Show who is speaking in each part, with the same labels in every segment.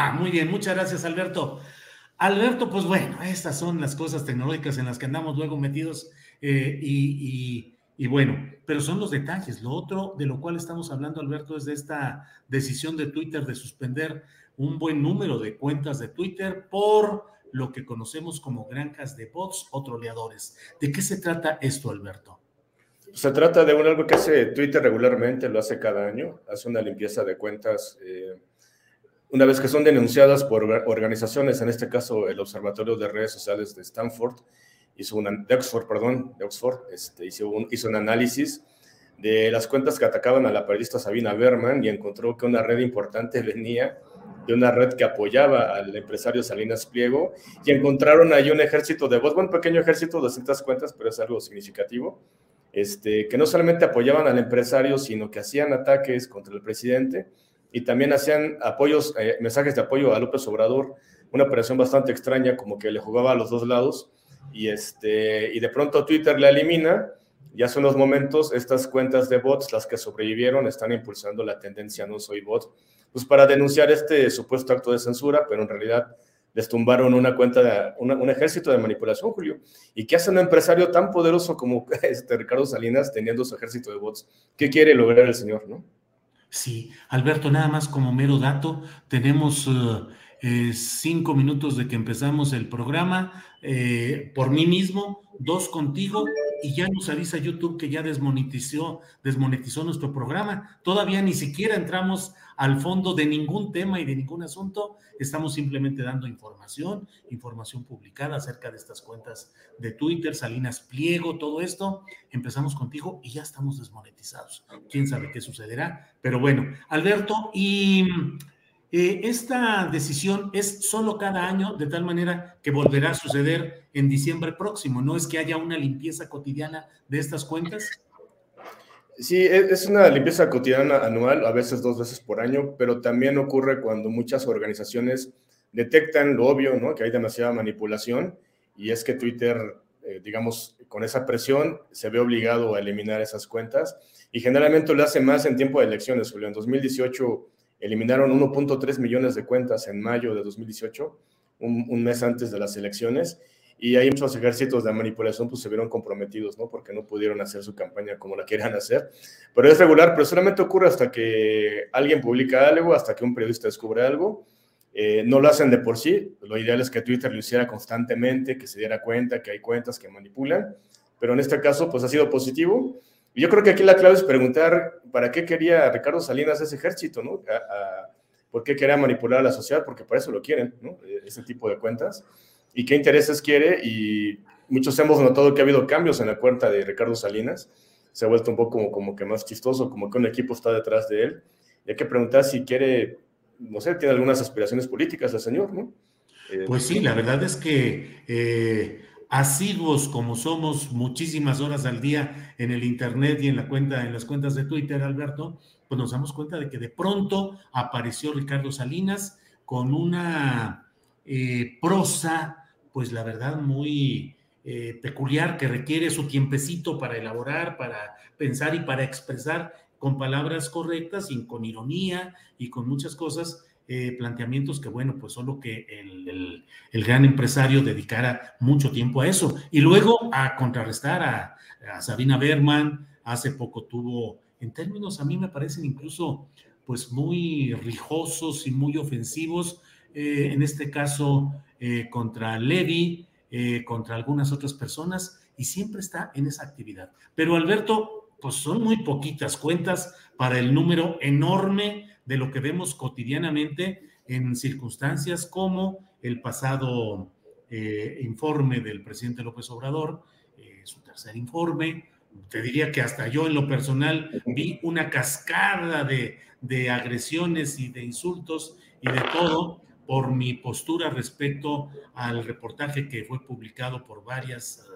Speaker 1: Ah, muy bien, muchas gracias, Alberto. Alberto, pues bueno, estas son las cosas tecnológicas en las que andamos luego metidos eh, y, bueno, pero son los detalles. Lo otro de lo cual estamos hablando, Alberto, es de esta decisión de Twitter de suspender un buen número de cuentas de Twitter por lo que conocemos como granjas de bots o troleadores. ¿De qué se trata esto, Alberto?
Speaker 2: Se trata de un, algo que hace Twitter regularmente, lo hace cada año, hace una limpieza de cuentas. Eh, una vez que son denunciadas por organizaciones, en este caso el Observatorio de Redes Sociales de Stanford, hizo una, de Oxford, perdón, de Oxford, este, hizo, un, hizo un análisis de las cuentas que atacaban a la periodista Sabina Berman y encontró que una red importante venía de una red que apoyaba al empresario Salinas Pliego y encontraron ahí un ejército de voz, un pequeño ejército, de 200 cuentas, pero es algo significativo, este, que no solamente apoyaban al empresario, sino que hacían ataques contra el presidente y también hacían apoyos, eh, mensajes de apoyo a López Obrador, una operación bastante extraña, como que le jugaba a los dos lados, y, este, y de pronto Twitter la elimina, y hace unos momentos estas cuentas de bots, las que sobrevivieron, están impulsando la tendencia no soy bot, pues para denunciar este supuesto acto de censura, pero en realidad les tumbaron una cuenta, de, un ejército de manipulación, Julio. ¿Y qué hace un empresario tan poderoso como este Ricardo Salinas teniendo su ejército de bots? ¿Qué quiere lograr el señor, no?
Speaker 1: Sí, Alberto, nada más como mero dato, tenemos eh, eh, cinco minutos de que empezamos el programa, eh, por mí mismo, dos contigo, y ya nos avisa YouTube que ya desmonetizó, desmonetizó nuestro programa. Todavía ni siquiera entramos al fondo de ningún tema y de ningún asunto. Estamos simplemente dando información, información publicada acerca de estas cuentas de Twitter, Salinas Pliego, todo esto. Empezamos contigo y ya estamos desmonetizados. Quién sabe qué sucederá. Pero bueno, Alberto, y eh, esta decisión es solo cada año, de tal manera que volverá a suceder en diciembre próximo. No es que haya una limpieza cotidiana de estas cuentas.
Speaker 2: Sí, e, es una limpieza cotidiana anual, a veces dos veces por año, pero también ocurre cuando muchas organizaciones detectan lo obvio, ¿no? Que hay demasiada manipulación y es que Twitter, eh, digamos, con esa presión se ve obligado a eliminar esas cuentas y generalmente lo hace más en tiempo de elecciones, Julio. En 2018 eliminaron 1.3 millones de cuentas en mayo de 2018, un, mes antes de las elecciones y ahí muchos ejércitos de manipulación pues se vieron comprometidos, ¿no? Porque no pudieron hacer su campaña como la querían hacer. Pero es regular, pero solamente ocurre hasta que alguien publica algo, hasta que un periodista descubre algo. Eh, no lo hacen de por sí. Lo ideal es que Twitter lo hiciera constantemente, que se diera cuenta que hay cuentas que manipulan. Pero en este caso, pues ha sido positivo. Yo creo que aquí la clave es preguntar para qué quería Ricardo Salinas ese ejército, ¿no? ¿Por qué quería manipular a la sociedad? Porque para eso lo quieren, ¿no? E-, ese tipo de cuentas y qué intereses quiere. Y muchos hemos notado que ha habido cambios en la cuenta de Ricardo Salinas. Se ha vuelto un poco como, como que más chistoso, como que un equipo está detrás de él. Y hay que preguntar si quiere, no sé, tiene algunas aspiraciones políticas el señor, ¿no?
Speaker 1: Eh, pues sí, la verdad es que eh, asiduos como somos muchísimas horas al día en el internet y en la cuenta, en las cuentas de Twitter, Alberto, pues nos damos cuenta de que de pronto apareció Ricardo Salinas con una eh, prosa, pues la verdad muy eh, peculiar, que requiere su tiempecito para elaborar, para pensar y para expresar con palabras correctas y con ironía y con muchas cosas, eh, planteamientos que, bueno, pues solo que el, gran empresario dedicara mucho tiempo a eso. Y luego a contrarrestar a, Sabina Berman, hace poco tuvo, en términos a mí me parecen incluso pues muy rijosos y muy ofensivos, eh, en este caso eh, contra Levi, contra algunas otras personas, y siempre está en esa actividad. Pero Alberto, pues son muy poquitas cuentas para el número enorme de lo que vemos cotidianamente en circunstancias como el pasado eh, informe del presidente López Obrador, eh, su tercer informe. Te diría que hasta yo en lo personal vi una cascada de, de agresiones y de insultos y de todo por mi postura respecto al reportaje que fue publicado por varias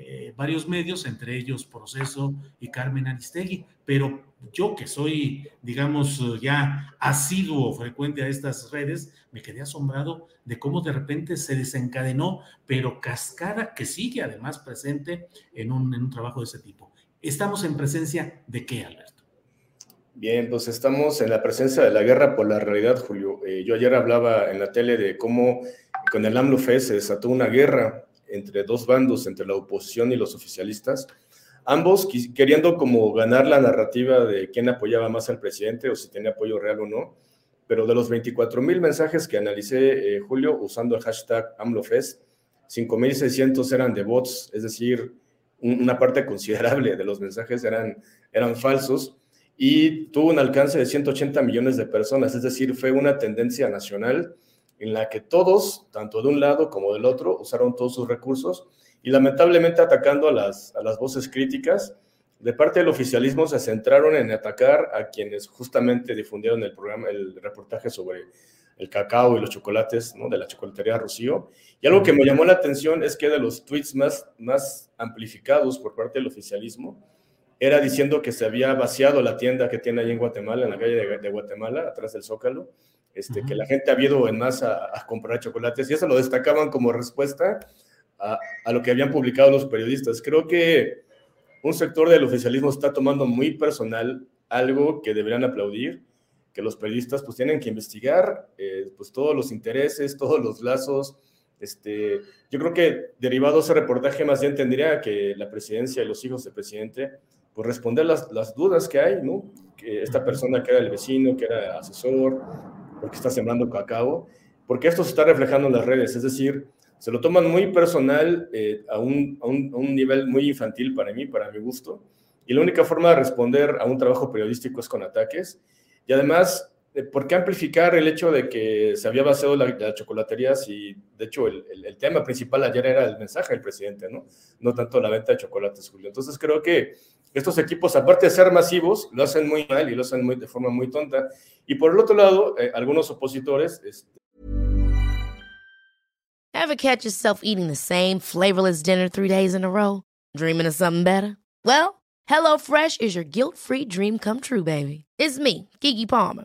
Speaker 1: eh, varios medios, entre ellos Proceso y Carmen Aristegui, pero yo que soy, digamos, ya asiduo, frecuente a estas redes, me quedé asombrado de cómo de repente se desencadenó, pero cascada que sigue además presente en un, en un trabajo de ese tipo. ¿Estamos en presencia de qué, Alberto?
Speaker 2: Bien, pues estamos en la presencia de la guerra por la realidad, Julio. Eh, yo ayer hablaba en la tele de cómo con el AMLO se desató una guerra entre dos bandos, entre la oposición y los oficialistas, ambos queriendo como ganar la narrativa de quién apoyaba más al presidente o si tenía apoyo real o no, pero de los 24 mil mensajes que analicé, eh, Julio, usando el hashtag AMLOFest, 5.600 eran de bots, es decir, una parte considerable de los mensajes eran, eran falsos y tuvo un alcance de 180 millones de personas, es decir, fue una tendencia nacional en la que todos, tanto de un lado como del otro, usaron todos sus recursos y lamentablemente atacando a las, a las voces críticas, de parte del oficialismo se centraron en atacar a quienes justamente difundieron el programa, el reportaje sobre el cacao y los chocolates ¿no? de la chocolatería Rocío. Y algo que me llamó la atención es que de los tweets más, más amplificados por parte del oficialismo, era diciendo que se había vaciado la tienda que tiene ahí en Guatemala, en la calle de, de Guatemala, atrás del Zócalo, este, que la gente había ido en masa a, comprar chocolates y eso lo destacaban como respuesta a, a, lo que habían publicado los periodistas. Creo que un sector del oficialismo está tomando muy personal algo que deberían aplaudir, que los periodistas pues tienen que investigar eh, pues todos los intereses, todos los lazos. Este, yo creo que derivado de ese reportaje más bien tendría que la presidencia y los hijos del presidente pues responder las, las dudas que hay, ¿no? Que esta persona que era el vecino, que era asesor, porque está sembrando cacao, porque esto se está reflejando en las redes, es decir, se lo toman muy personal eh, a, un, a, un, a, un, nivel muy infantil para mí, para mi gusto, y la única forma de responder a un trabajo periodístico es con ataques, y además, ¿por qué amplificar el hecho de que se había vaciado la, la chocolatería si, de hecho, el, el, el, tema principal ayer era el mensaje del presidente, ¿no? No tanto la venta de chocolates, Julio. Entonces creo que estos equipos, aparte de ser masivos, lo hacen muy mal y lo hacen muy, de forma muy tonta. Y por el otro lado, eh, algunos opositores. Este...
Speaker 3: Ever catch yourself eating the same flavorless dinner three days in a row? Dreaming of something better? Well, HelloFresh is your guilt-free dream come true, baby. It's me, Kiki Palmer.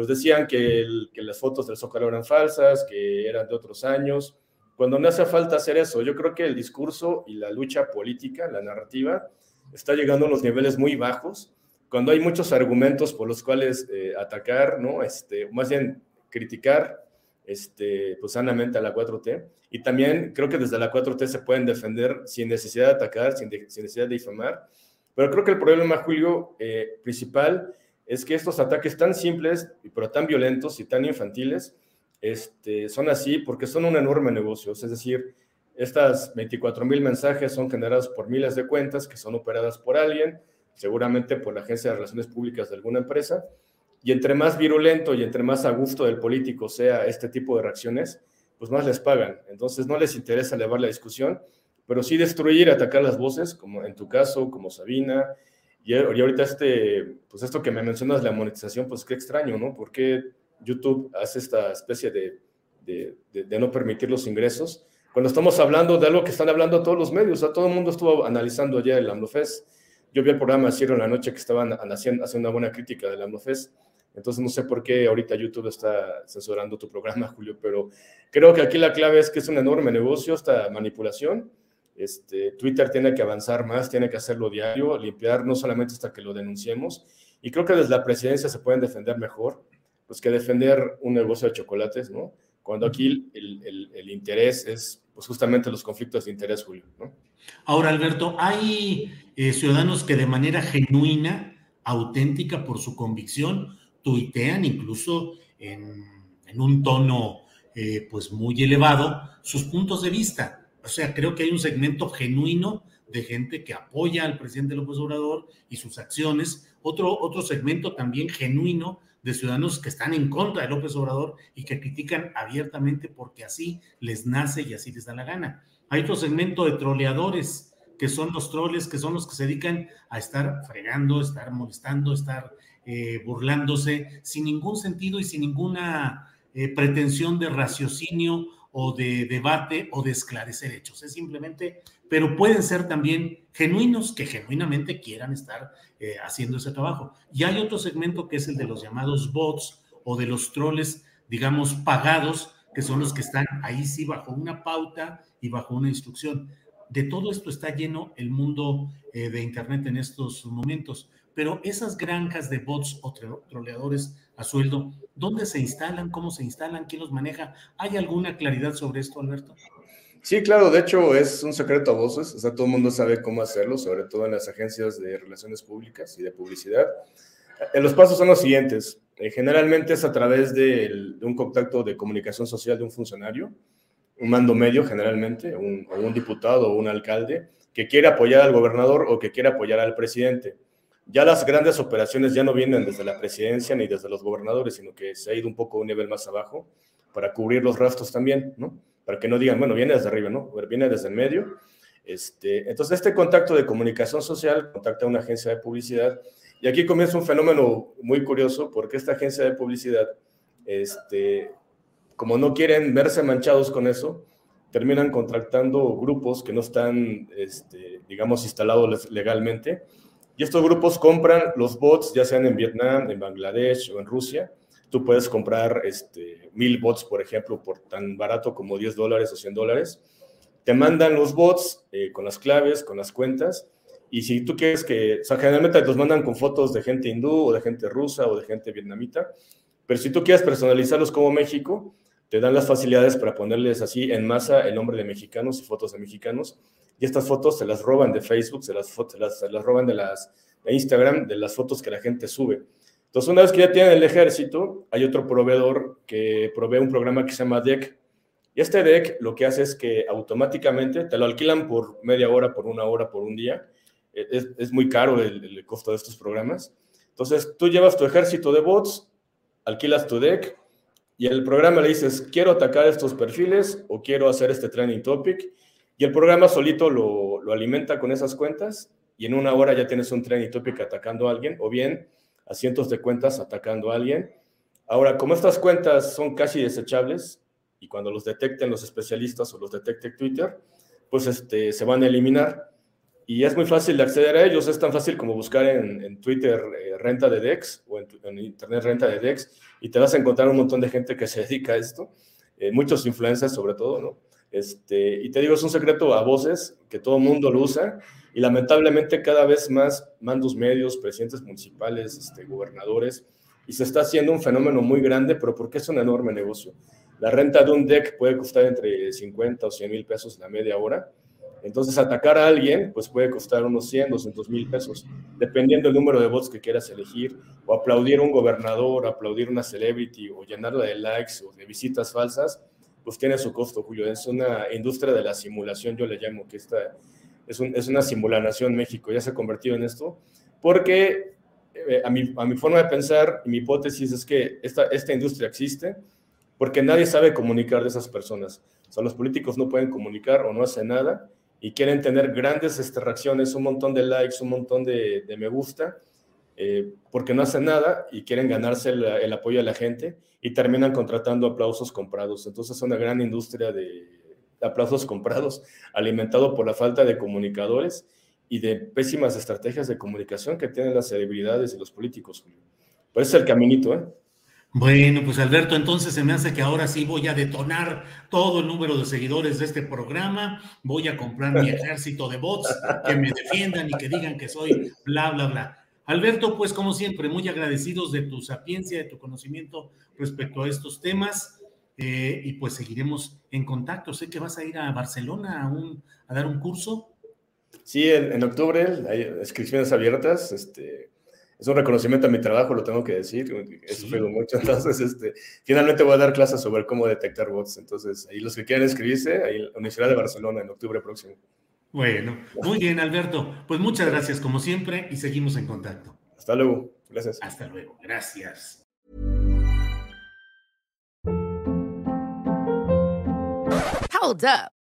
Speaker 2: Pues decían que, el, que las fotos del Zócalo eran falsas, que eran de otros años. Cuando no hace falta hacer eso, yo creo que el discurso y la lucha política, la narrativa, está llegando a unos niveles muy bajos cuando hay muchos argumentos por los cuales eh, atacar, ¿no? Este, más bien criticar este, pues sanamente a la 4T. Y también creo que desde la 4T se pueden defender sin necesidad de atacar, sin, de, sin necesidad de difamar. Pero creo que el problema, Julio, eh, principal es que estos ataques tan simples, pero tan violentos y tan infantiles, este, son así porque son un enorme negocio. Es decir, estas 24 mil mensajes son generados por miles de cuentas que son operadas por alguien, seguramente por la Agencia de Relaciones Públicas de alguna empresa. Y entre más virulento y entre más a gusto del político sea este tipo de reacciones, pues más les pagan. Entonces no les interesa elevar la discusión, pero sí destruir, atacar las voces, como en tu caso, como Sabina. Y, ahorita este, pues esto que me mencionas, la monetización, pues qué extraño, ¿no? Porque YouTube hace esta especie de, de, de, no permitir los ingresos. Cuando estamos hablando de algo que están hablando todos los medios, o todo el mundo estuvo analizando ya el AMLOFES. Yo vi el programa ayer en la noche que estaban haciendo una buena crítica del AMLOFES. Entonces no sé por qué ahorita YouTube está censurando tu programa, Julio, pero creo que aquí la clave es que es un enorme negocio esta manipulación. Este, Twitter tiene que avanzar más, tiene que hacerlo diario, limpiar no solamente hasta que lo denunciemos. Y creo que desde la presidencia se pueden defender mejor pues, que defender un negocio de chocolates, ¿no? Cuando aquí el, el, interés es pues, justamente los conflictos de interés, Julio, ¿no?
Speaker 1: Ahora, Alberto, hay eh, ciudadanos que de manera genuina, auténtica por su convicción, tuitean incluso en, en un tono eh, pues muy elevado sus puntos de vista. O sea, creo que hay un segmento genuino de gente que apoya al presidente López Obrador y sus acciones. Otro, otro segmento también genuino de ciudadanos que están en contra de López Obrador y que critican abiertamente porque así les nace y así les da la gana. Hay otro segmento de troleadores, que son los troles, que son los que se dedican a estar fregando, estar molestando, estar eh, burlándose, sin ningún sentido y sin ninguna eh, pretensión de raciocinio o de debate o de esclarecer hechos. Es simplemente, pero pueden ser también genuinos que genuinamente quieran estar eh, haciendo ese trabajo. Y hay otro segmento que es el de los llamados bots o de los troles, digamos, pagados, que son los que están ahí sí bajo una pauta y bajo una instrucción. De todo esto está lleno el mundo eh, de Internet en estos momentos. Pero esas granjas de bots o troleadores a sueldo, ¿dónde se instalan? ¿Cómo se instalan? ¿Quién los maneja? ¿Hay alguna claridad sobre esto, Alberto?
Speaker 2: Sí, claro, de hecho es un secreto a voces, o sea, todo el mundo sabe cómo hacerlo, sobre todo en las agencias de relaciones públicas y de publicidad. Eh, los pasos son los siguientes. Eh, generalmente es a través de, un contacto de comunicación social de un funcionario, un mando medio generalmente, un, o un diputado o un alcalde, que quiere apoyar al gobernador o que quiere apoyar al presidente ya las grandes operaciones ya no vienen desde la presidencia ni desde los gobernadores, sino que se ha ido un poco a un nivel más abajo para cubrir los rastros también, ¿no? Para que no digan, bueno, viene desde arriba, ¿no? Viene desde el medio. Este, entonces, este contacto de comunicación social contacta a una agencia de publicidad y aquí comienza un fenómeno muy curioso porque esta agencia de publicidad, este, como no quieren verse manchados con eso, terminan contratando grupos que no están, este, digamos, instalados legalmente y estos grupos compran los bots, ya sean en Vietnam, en Bangladesh o en Rusia. Tú puedes comprar este, mil bots, por ejemplo, por tan barato como 10 dólares o 100 dólares. Te mandan los bots eh, con las claves, con las cuentas. Y si tú quieres que, o sea, generalmente los mandan con fotos de gente hindú o de gente rusa o de gente vietnamita. Pero si tú quieres personalizarlos como México, te dan las facilidades para ponerles así en masa el nombre de mexicanos y fotos de mexicanos y estas fotos se las roban de Facebook, se las, se las, se las roban de, las, de Instagram, de las fotos que la gente sube. Entonces, una vez que ya tienen el ejército, hay otro proveedor que provee un programa que se llama DEC. Y este DEC lo que hace es que automáticamente te lo alquilan por media hora, por una hora, por un día. E, es, es muy caro el, el, costo de estos programas. Entonces, tú llevas tu ejército de bots, alquilas tu DEC y el programa le dices, quiero atacar estos perfiles o quiero hacer este trending topic y el programa solito lo, lo, alimenta con esas cuentas y en una hora ya tienes un trending topic atacando a alguien o bien a cientos de cuentas atacando a alguien. Ahora, como estas cuentas son casi desechables y cuando los detecten los especialistas o los detecte Twitter, pues este, se van a eliminar. Y es muy fácil de acceder a ellos, es tan fácil como buscar en, en Twitter eh, renta de DEX o en, Internet renta de DEX y te vas a encontrar un montón de gente que se dedica a esto, eh, muchos influencers sobre todo, ¿no? Este, y te digo, es un secreto a voces que todo el mundo lo usa y lamentablemente cada vez más mandos medios, presidentes municipales, este, gobernadores, y se está haciendo un fenómeno muy grande, pero porque es un enorme negocio. La renta de un deck puede costar entre 50 o 100 mil pesos la media hora Entonces, atacar a alguien, pues puede costar unos 100, 200 mil pesos, dependiendo del número de votos que quieras elegir, o aplaudir a un gobernador, aplaudir a una celebrity, o llenarla de likes o de visitas falsas, pues tiene su costo, Julio. Es una industria de la simulación, yo le llamo, que esta es, es una simulación México, ya se ha convertido en esto, porque eh, a, mi, a mi forma de pensar, mi hipótesis es que esta, esta industria existe porque nadie sabe comunicar de esas personas. O sea, los políticos no pueden comunicar o no hacen nada y quieren tener grandes este, reacciones, un montón de likes, un montón de, de me gusta, eh, porque no hacen nada y quieren ganarse el, el, apoyo de la gente y terminan contratando aplausos comprados. Entonces es una gran industria de aplausos comprados, alimentado por la falta de comunicadores y de pésimas estrategias de comunicación que tienen las celebridades y los políticos. Pues es el caminito, ¿eh?
Speaker 1: Bueno, pues Alberto, entonces se me hace que ahora sí voy a detonar todo el número de seguidores de este programa, voy a comprar mi ejército de bots que me defiendan y que digan que soy bla, bla, bla. Alberto, pues como siempre, muy agradecidos de tu sapiencia, de tu conocimiento respecto a estos temas eh, y pues seguiremos en contacto. Sé que vas a ir a Barcelona a, un, a dar un curso.
Speaker 2: Sí, en, en octubre hay inscripciones abiertas. Este, es un reconocimiento a mi trabajo, lo tengo que decir. He sufrido sí. mucho. Entonces, este, finalmente voy a dar clases sobre cómo detectar bots. Entonces, ahí los que quieran inscribirse, ahí en la Universidad de Barcelona en octubre próximo.
Speaker 1: Bueno, muy bien, Alberto. Pues muchas gracias, como siempre, y seguimos en contacto.
Speaker 2: Hasta luego. Gracias.
Speaker 1: Hasta luego. Gracias.
Speaker 3: Hold up.